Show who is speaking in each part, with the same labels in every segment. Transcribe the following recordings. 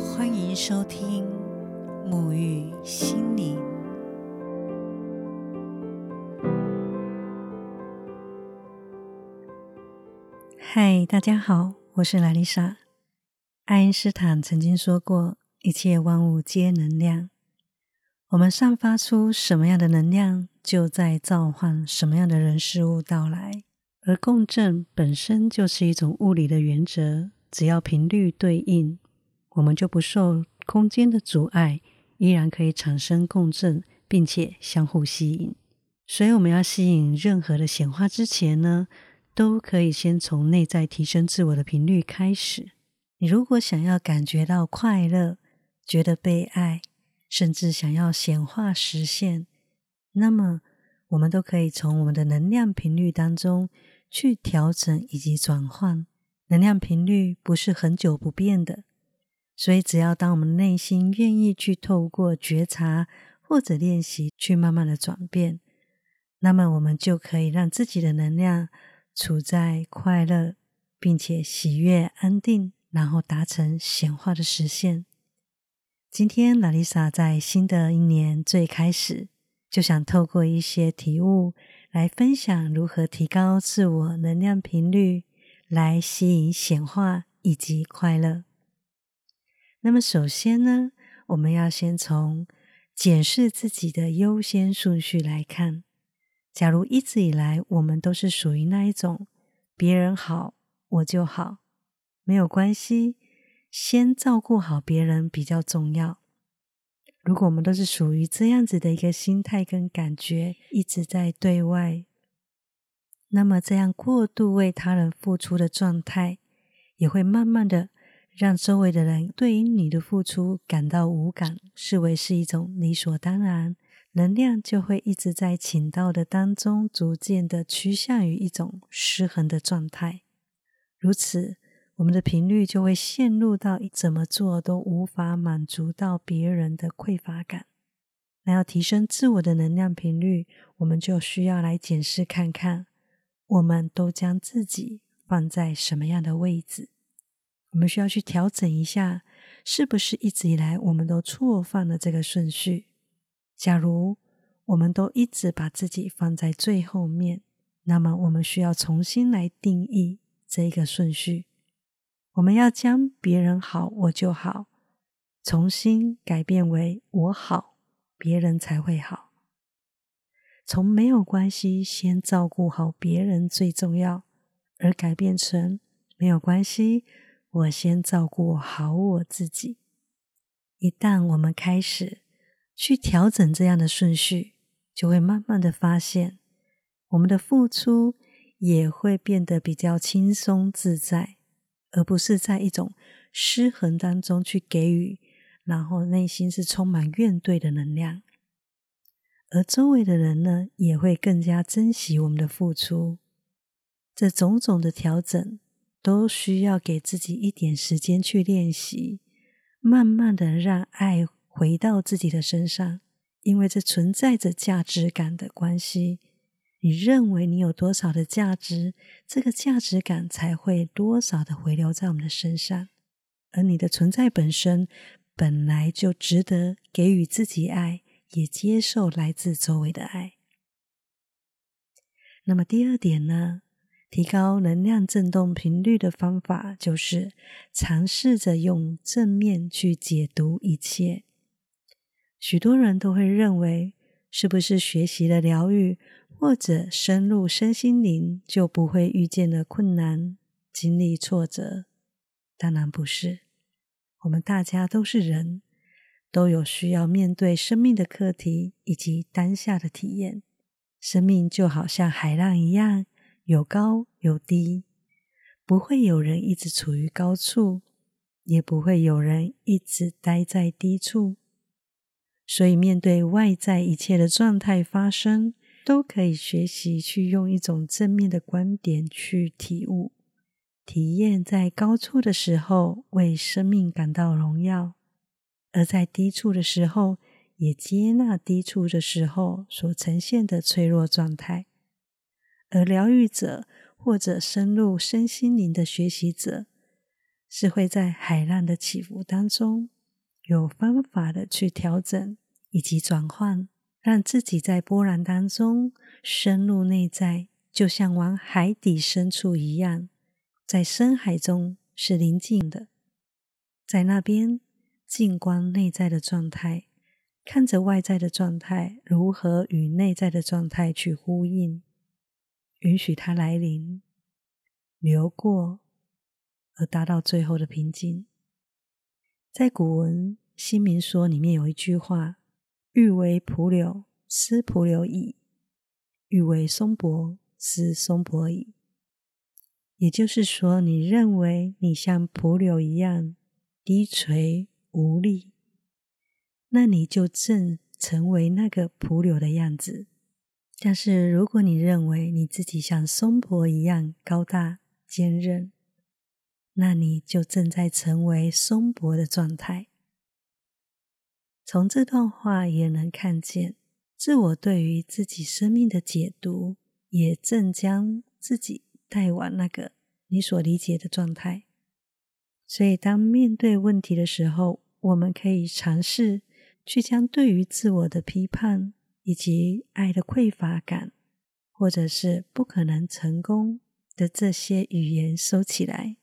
Speaker 1: 欢迎收听沐浴心灵。嗨，大家好，我是莱丽莎。爱因斯坦曾经说过：“一切万物皆能量。”我们散发出什么样的能量，就在召唤什么样的人事物到来。而共振本身就是一种物理的原则，只要频率对应，我们就不受空间的阻碍，依然可以产生共振，并且相互吸引。所以，我们要吸引任何的显化之前呢，都可以先从内在提升自我的频率开始。你如果想要感觉到快乐，觉得被爱。甚至想要显化实现，那么我们都可以从我们的能量频率当中去调整以及转换。能量频率不是很久不变的，所以只要当我们内心愿意去透过觉察或者练习去慢慢的转变，那么我们就可以让自己的能量处在快乐，并且喜悦、安定，然后达成显化的实现。今天，拉丽莎在新的一年最开始，就想透过一些体悟来分享如何提高自我能量频率，来吸引显化以及快乐。那么，首先呢，我们要先从检视自己的优先顺序来看。假如一直以来我们都是属于那一种别人好我就好，没有关系。先照顾好别人比较重要。如果我们都是属于这样子的一个心态跟感觉，一直在对外，那么这样过度为他人付出的状态，也会慢慢的让周围的人对于你的付出感到无感，视为是一种理所当然，能量就会一直在请到的当中，逐渐的趋向于一种失衡的状态。如此。我们的频率就会陷入到怎么做都无法满足到别人的匮乏感。那要提升自我的能量频率，我们就需要来检视看看，我们都将自己放在什么样的位置？我们需要去调整一下，是不是一直以来我们都错放了这个顺序？假如我们都一直把自己放在最后面，那么我们需要重新来定义这个顺序。我们要将别人好我就好，重新改变为我好别人才会好。从没有关系，先照顾好别人最重要，而改变成没有关系，我先照顾好我自己。一旦我们开始去调整这样的顺序，就会慢慢的发现，我们的付出也会变得比较轻松自在。而不是在一种失衡当中去给予，然后内心是充满怨怼的能量，而周围的人呢，也会更加珍惜我们的付出。这种种的调整，都需要给自己一点时间去练习，慢慢的让爱回到自己的身上，因为这存在着价值感的关系。你认为你有多少的价值，这个价值感才会多少的回流在我们的身上。而你的存在本身本来就值得给予自己爱，也接受来自周围的爱。那么第二点呢？提高能量振动频率的方法，就是尝试着用正面去解读一切。许多人都会认为，是不是学习了疗愈？或者深入身心灵，就不会遇见了困难、经历挫折。当然不是，我们大家都是人，都有需要面对生命的课题以及当下的体验。生命就好像海浪一样，有高有低，不会有人一直处于高处，也不会有人一直待在低处。所以，面对外在一切的状态发生。都可以学习去用一种正面的观点去体悟、体验，在高处的时候为生命感到荣耀，而在低处的时候也接纳低处的时候所呈现的脆弱状态。而疗愈者或者深入身心灵的学习者，是会在海浪的起伏当中，有方法的去调整以及转换，让自己在波澜当中深入内在，就像往海底深处一样，在深海中是宁静的，在那边静观内在的状态。看着外在的状态如何与内在的状态去呼应，允许它来临、流过，而达到最后的平静。在古文《新民说》里面有一句话：“欲为蒲柳，思蒲柳矣；欲为松柏，思松柏矣。”也就是说，你认为你像蒲柳一样低垂无力。那你就正成为那个蒲柳的样子。但是，如果你认为你自己像松柏一样高大坚韧，那你就正在成为松柏的状态。从这段话也能看见，自我对于自己生命的解读，也正将自己带往那个你所理解的状态。所以，当面对问题的时候，我们可以尝试。去将对于自我的批判，以及爱的匮乏感，或者是不可能成功的这些语言收起来，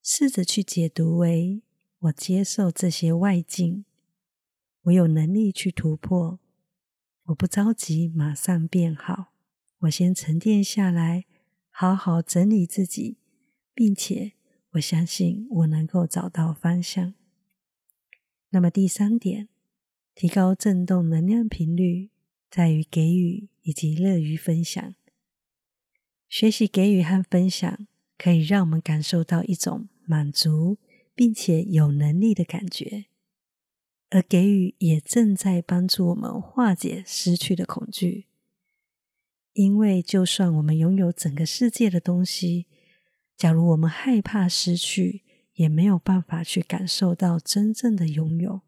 Speaker 1: 试着去解读为：我接受这些外境，我有能力去突破，我不着急马上变好，我先沉淀下来，好好整理自己，并且我相信我能够找到方向。那么第三点。提高振动能量频率，在于给予以及乐于分享。学习给予和分享，可以让我们感受到一种满足并且有能力的感觉。而给予也正在帮助我们化解失去的恐惧。因为就算我们拥有整个世界的东西，假如我们害怕失去，也没有办法去感受到真正的拥有。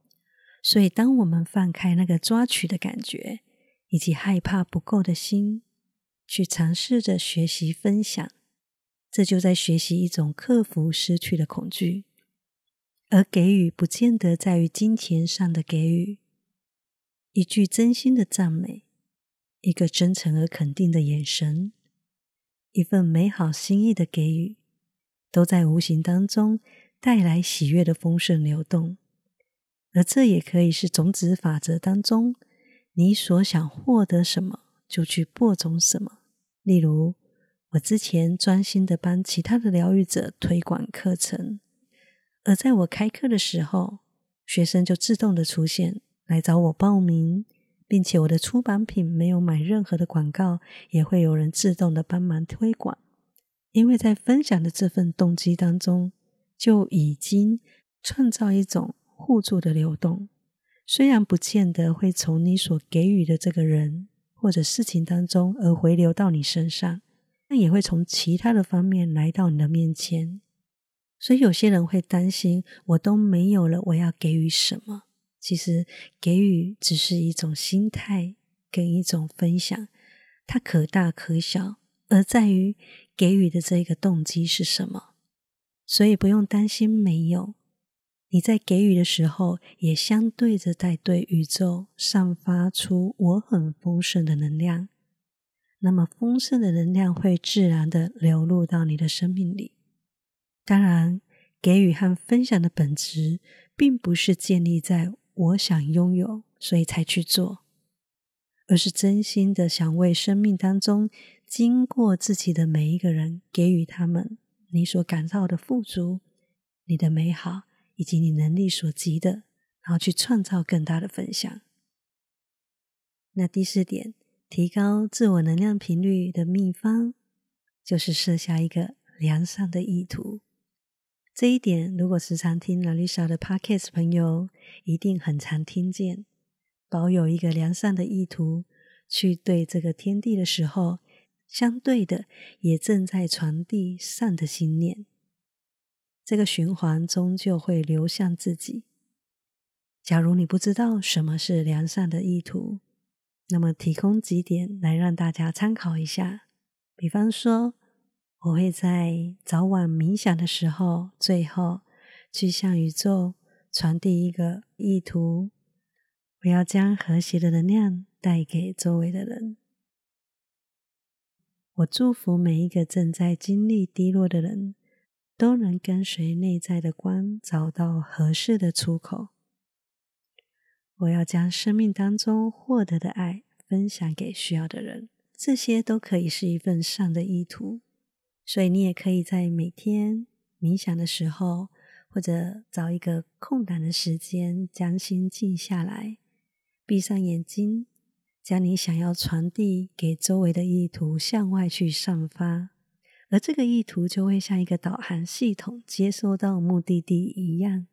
Speaker 1: 所以，当我们放开那个抓取的感觉，以及害怕不够的心，去尝试着学习分享，这就在学习一种克服失去的恐惧。而给予不见得在于金钱上的给予，一句真心的赞美，一个真诚而肯定的眼神，一份美好心意的给予，都在无形当中带来喜悦的丰盛流动。而这也可以是种子法则当中，你所想获得什么，就去播种什么。例如，我之前专心的帮其他的疗愈者推广课程，而在我开课的时候，学生就自动的出现来找我报名，并且我的出版品没有买任何的广告，也会有人自动的帮忙推广。因为在分享的这份动机当中，就已经创造一种。互助的流动，虽然不见得会从你所给予的这个人或者事情当中而回流到你身上，但也会从其他的方面来到你的面前。所以有些人会担心，我都没有了，我要给予什么？其实给予只是一种心态跟一种分享，它可大可小，而在于给予的这个动机是什么。所以不用担心没有。你在给予的时候，也相对着在对宇宙散发出我很丰盛的能量。那么丰盛的能量会自然的流入到你的生命里。当然，给予和分享的本质，并不是建立在我想拥有，所以才去做，而是真心的想为生命当中经过自己的每一个人，给予他们你所感到的富足，你的美好。以及你能力所及的，然后去创造更大的分享。那第四点，提高自我能量频率的秘方，就是设下一个良善的意图。这一点，如果时常听 Lalisa 的 Podcast 朋友，一定很常听见。保有一个良善的意图，去对这个天地的时候，相对的也正在传递善的信念。这个循环终究会流向自己。假如你不知道什么是良善的意图，那么提供几点来让大家参考一下。比方说，我会在早晚冥想的时候，最后去向宇宙传递一个意图，我要将和谐的能量带给周围的人。我祝福每一个正在经历低落的人，都能跟随内在的光，找到合适的出口。我要将生命当中获得的爱分享给需要的人，这些都可以是一份善的意图。所以，你也可以在每天冥想的时候，或者找一个空档的时间，将心静下来，闭上眼睛。将你想要传递给周围的意图向外去散发，而这个意图就会像一个导航系统接收到目的地一样，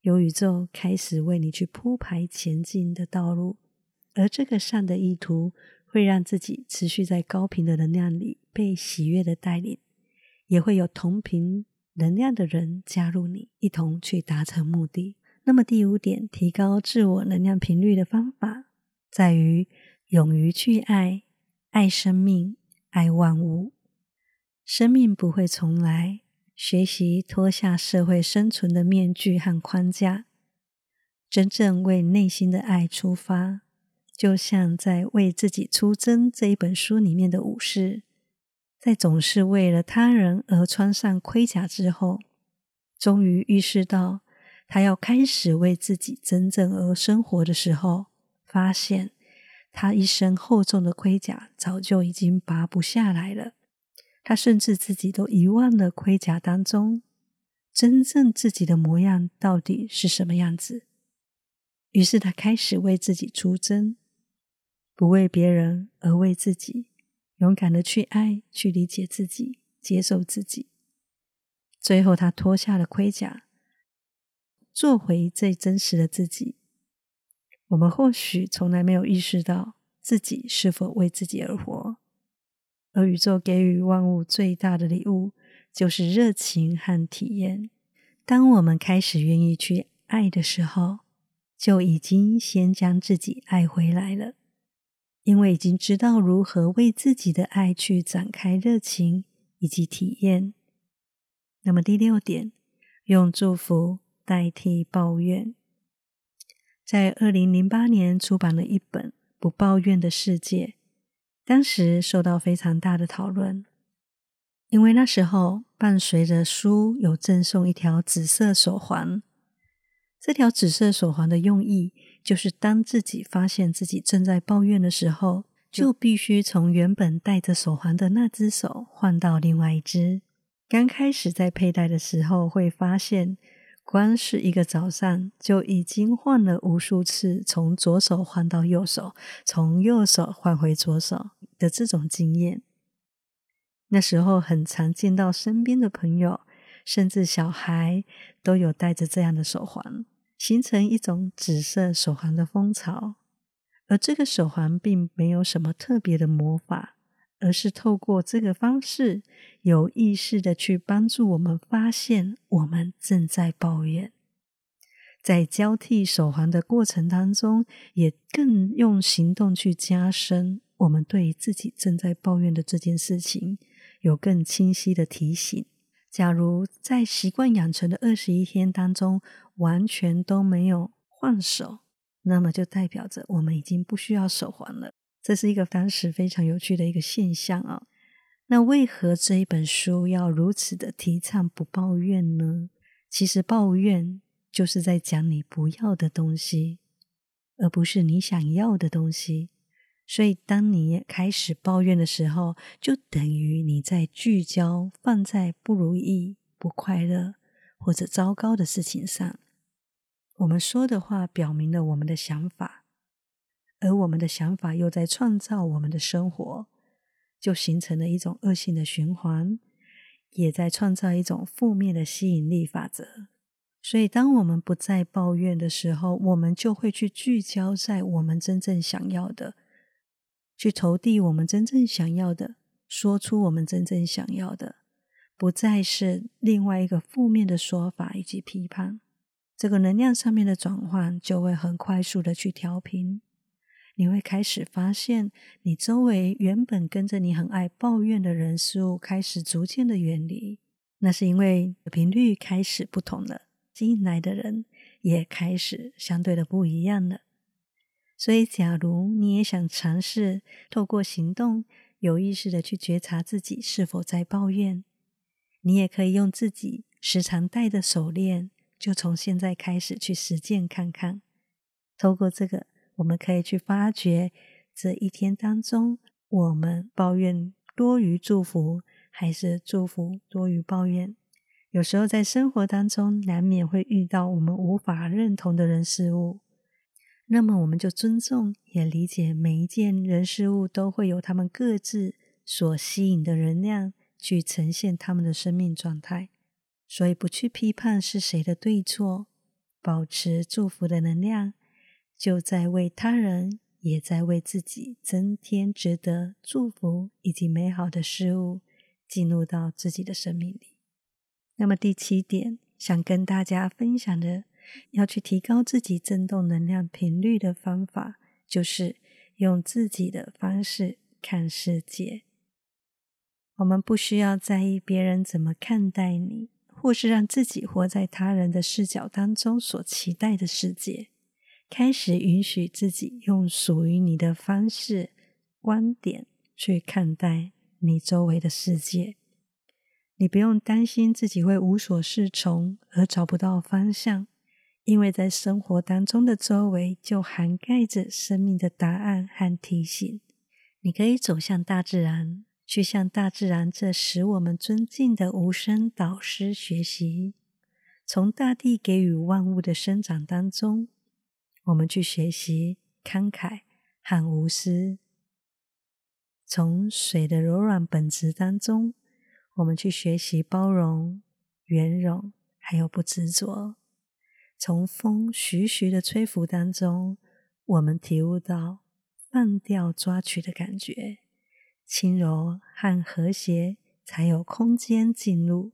Speaker 1: 由宇宙开始为你去铺排前进的道路。而这个善的意图会让自己持续在高频的能量里被喜悦的带领，也会有同频能量的人加入你，一同去达成目的。那么第五点，提高自我能量频率的方法。在于勇于去爱，爱生命，爱万物。生命不会重来，学习脱下社会生存的面具和框架，真正为内心的爱出发。就像在《为自己出征》这一本书里面的武士，在总是为了他人而穿上盔甲之后，终于意识到他要开始为自己真正而生活的时候。发现他一身厚重的盔甲早就已经拔不下来了，他甚至自己都遗忘了盔甲当中真正自己的模样到底是什么样子。于是他开始为自己出征，不为别人而为自己，勇敢的去爱，去理解自己，接受自己。最后他脱下了盔甲，做回最真实的自己。我们或许从来没有意识到自己是否为自己而活，而宇宙给予万物最大的礼物就是热情和体验。当我们开始愿意去爱的时候，就已经先将自己爱回来了，因为已经知道如何为自己的爱去展开热情以及体验。那么第六点，用祝福代替抱怨。在二零零八年出版了一本《不抱怨的世界》，当时受到非常大的讨论，因为那时候伴随着书有赠送一条紫色手环。这条紫色手环的用意，就是当自己发现自己正在抱怨的时候，就必须从原本戴着手环的那只手换到另外一只。刚开始在佩戴的时候，会发现。光是一个早上，就已经换了无数次，从左手换到右手，从右手换回左手的这种经验。那时候很常见到身边的朋友，甚至小孩都有戴着这样的手环，形成一种紫色手环的风潮。而这个手环并没有什么特别的魔法。而是透过这个方式，有意识的去帮助我们发现我们正在抱怨，在交替手环的过程当中，也更用行动去加深我们对自己正在抱怨的这件事情有更清晰的提醒。假如在习惯养成的二十一天当中完全都没有换手，那么就代表着我们已经不需要手环了。这是一个当时非常有趣的一个现象啊。那为何这一本书要如此的提倡不抱怨呢？其实抱怨就是在讲你不要的东西，而不是你想要的东西。所以，当你开始抱怨的时候，就等于你在聚焦放在不如意、不快乐或者糟糕的事情上。我们说的话表明了我们的想法。而我们的想法又在创造我们的生活，就形成了一种恶性的循环，也在创造一种负面的吸引力法则。所以，当我们不再抱怨的时候，我们就会去聚焦在我们真正想要的，去投递我们真正想要的，说出我们真正想要的，不再是另外一个负面的说法以及批判。这个能量上面的转换就会很快速的去调频。你会开始发现，你周围原本跟着你很爱抱怨的人事物开始逐渐的远离。那是因为频率开始不同了，吸引来的人也开始相对的不一样了。所以，假如你也想尝试透过行动有意识的去觉察自己是否在抱怨，你也可以用自己时常戴的手链，就从现在开始去实践看看。透过这个，我们可以去发掘这一天当中，我们抱怨多于祝福，还是祝福多于抱怨。有时候在生活当中，难免会遇到我们无法认同的人事物。那么，我们就尊重也理解每一件人事物都会有他们各自所吸引的能量去呈现他们的生命状态，所以不去批判是谁的对错，保持祝福的能量，就在为他人，也在为自己增添值得祝福以及美好的事物进入到自己的生命里。那么第七点，想跟大家分享的。要去提高自己振动能量频率的方法，就是用自己的方式看世界。我们不需要在意别人怎么看待你，或是让自己活在他人的视角当中所期待的世界。开始允许自己用属于你的方式、观点去看待你周围的世界。你不用担心自己会无所适从而找不到方向。因为在生活当中的周围就涵盖着生命的答案和提醒，你可以走向大自然，去向大自然这使我们尊敬的无声导师学习。从大地给予万物的生长当中，我们去学习慷慨和无私；从水的柔软本质当中，我们去学习包容、圆融，还有不执着。从风徐徐的吹拂当中，我们体悟到放掉抓取的感觉，轻柔和和谐才有空间进入。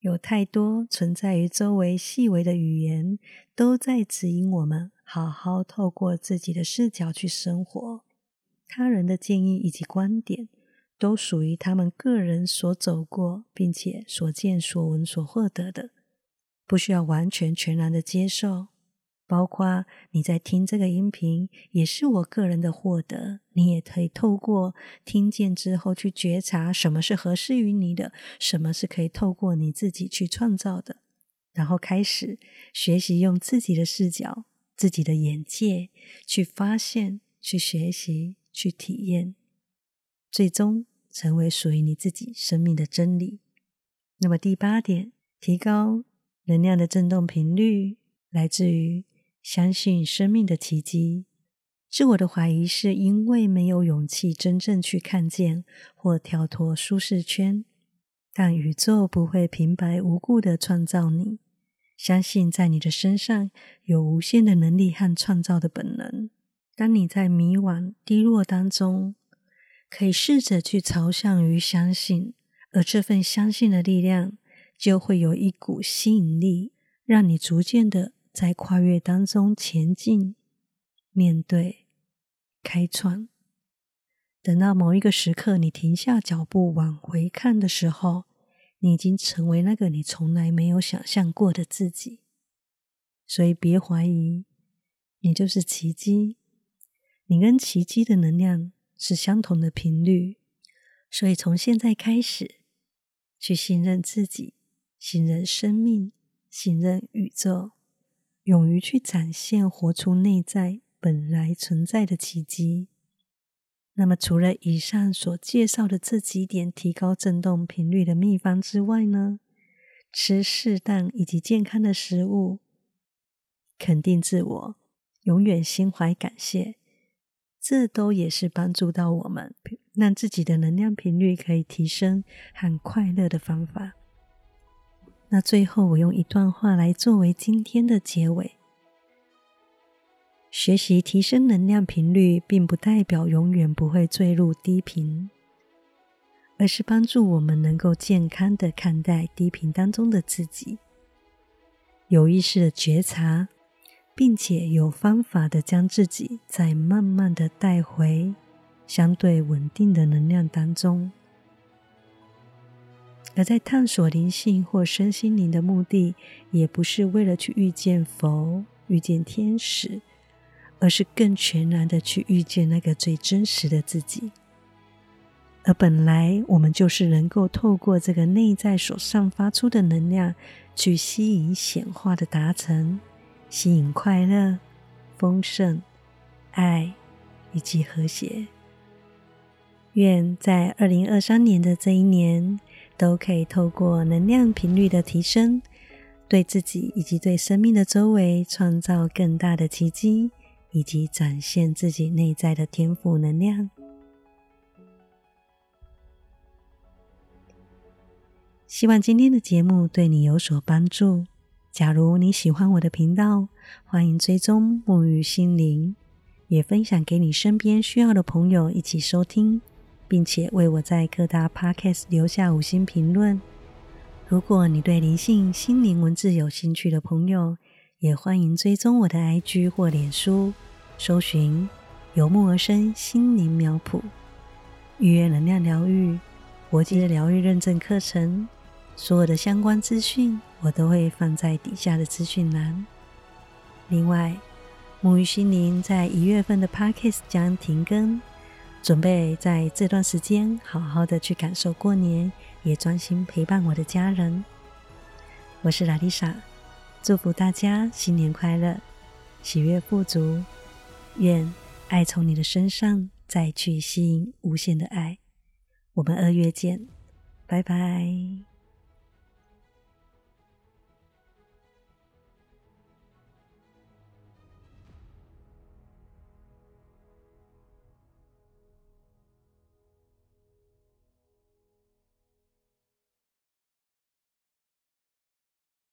Speaker 1: 有太多存在于周围细微的语言，都在指引我们好好透过自己的视角去生活。他人的建议以及观点，都属于他们个人所走过，并且所见所闻所获得的。不需要完全全然的接受，包括你在听这个音频，也是我个人的获得。你也可以透过听见之后去觉察什么是合适于你的，什么是可以透过你自己去创造的，然后开始学习用自己的视角、自己的眼界去发现、去学习、去体验，最终成为属于你自己生命的真理。那么第八点，提高。能量的振动频率来自于相信生命的奇迹。自我的怀疑是因为没有勇气真正去看见或跳脱舒适圈，但宇宙不会平白无故的创造你。相信在你的身上有无限的能力和创造的本能。当你在迷惘、低落当中，可以试着去朝向于相信，而这份相信的力量。就会有一股吸引力，让你逐渐的在跨越当中前进、面对、开创。等到某一个时刻，你停下脚步往回看的时候，你已经成为那个你从来没有想象过的自己。所以别怀疑，你就是奇迹。你跟奇迹的能量是相同的频率，所以从现在开始，去信任自己。信任生命，信任宇宙，勇于去展现、活出内在本来存在的奇迹。那么，除了以上所介绍的这几点提高振动频率的秘方之外呢？吃适当以及健康的食物，肯定自我，永远心怀感谢，这都也是帮助到我们让自己的能量频率可以提升和快乐的方法。那最后，我用一段话来作为今天的结尾：学习提升能量频率，并不代表永远不会坠入低频，而是帮助我们能够健康的看待低频当中的自己，有意识的觉察，并且有方法的将自己再慢慢的带回相对稳定的能量当中。而在探索灵性或身心灵的目的，也不是为了去遇见佛、遇见天使，而是更全然的去遇见那个最真实的自己。而本来我们就是能够透过这个内在所散发出的能量，去吸引显化的达成，吸引快乐、丰盛、爱以及和谐。愿在二零二三年的这一年，都可以透过能量频率的提升，对自己以及对生命的周围创造更大的奇迹，以及展现自己内在的天赋能量。希望今天的节目对你有所帮助。假如你喜欢我的频道，欢迎追踪沐浴心灵，也分享给你身边需要的朋友一起收听。并且为我在各大 podcast 留下五星评论。如果你对灵性、心灵文字有兴趣的朋友，也欢迎追踪我的 IG 或脸书，搜寻“由木而生心灵苗圃”，预约能量疗愈、国际疗愈认证课程。所有的相关资讯，我都会放在底下的资讯栏。另外，沐浴心灵在一月份的 podcast 将停更。准备在这段时间好好的去感受过年，也专心陪伴我的家人。我是拉丽莎，祝福大家新年快乐，喜悦富足，愿爱从你的身上再去吸引无限的爱。我们二月见，拜拜。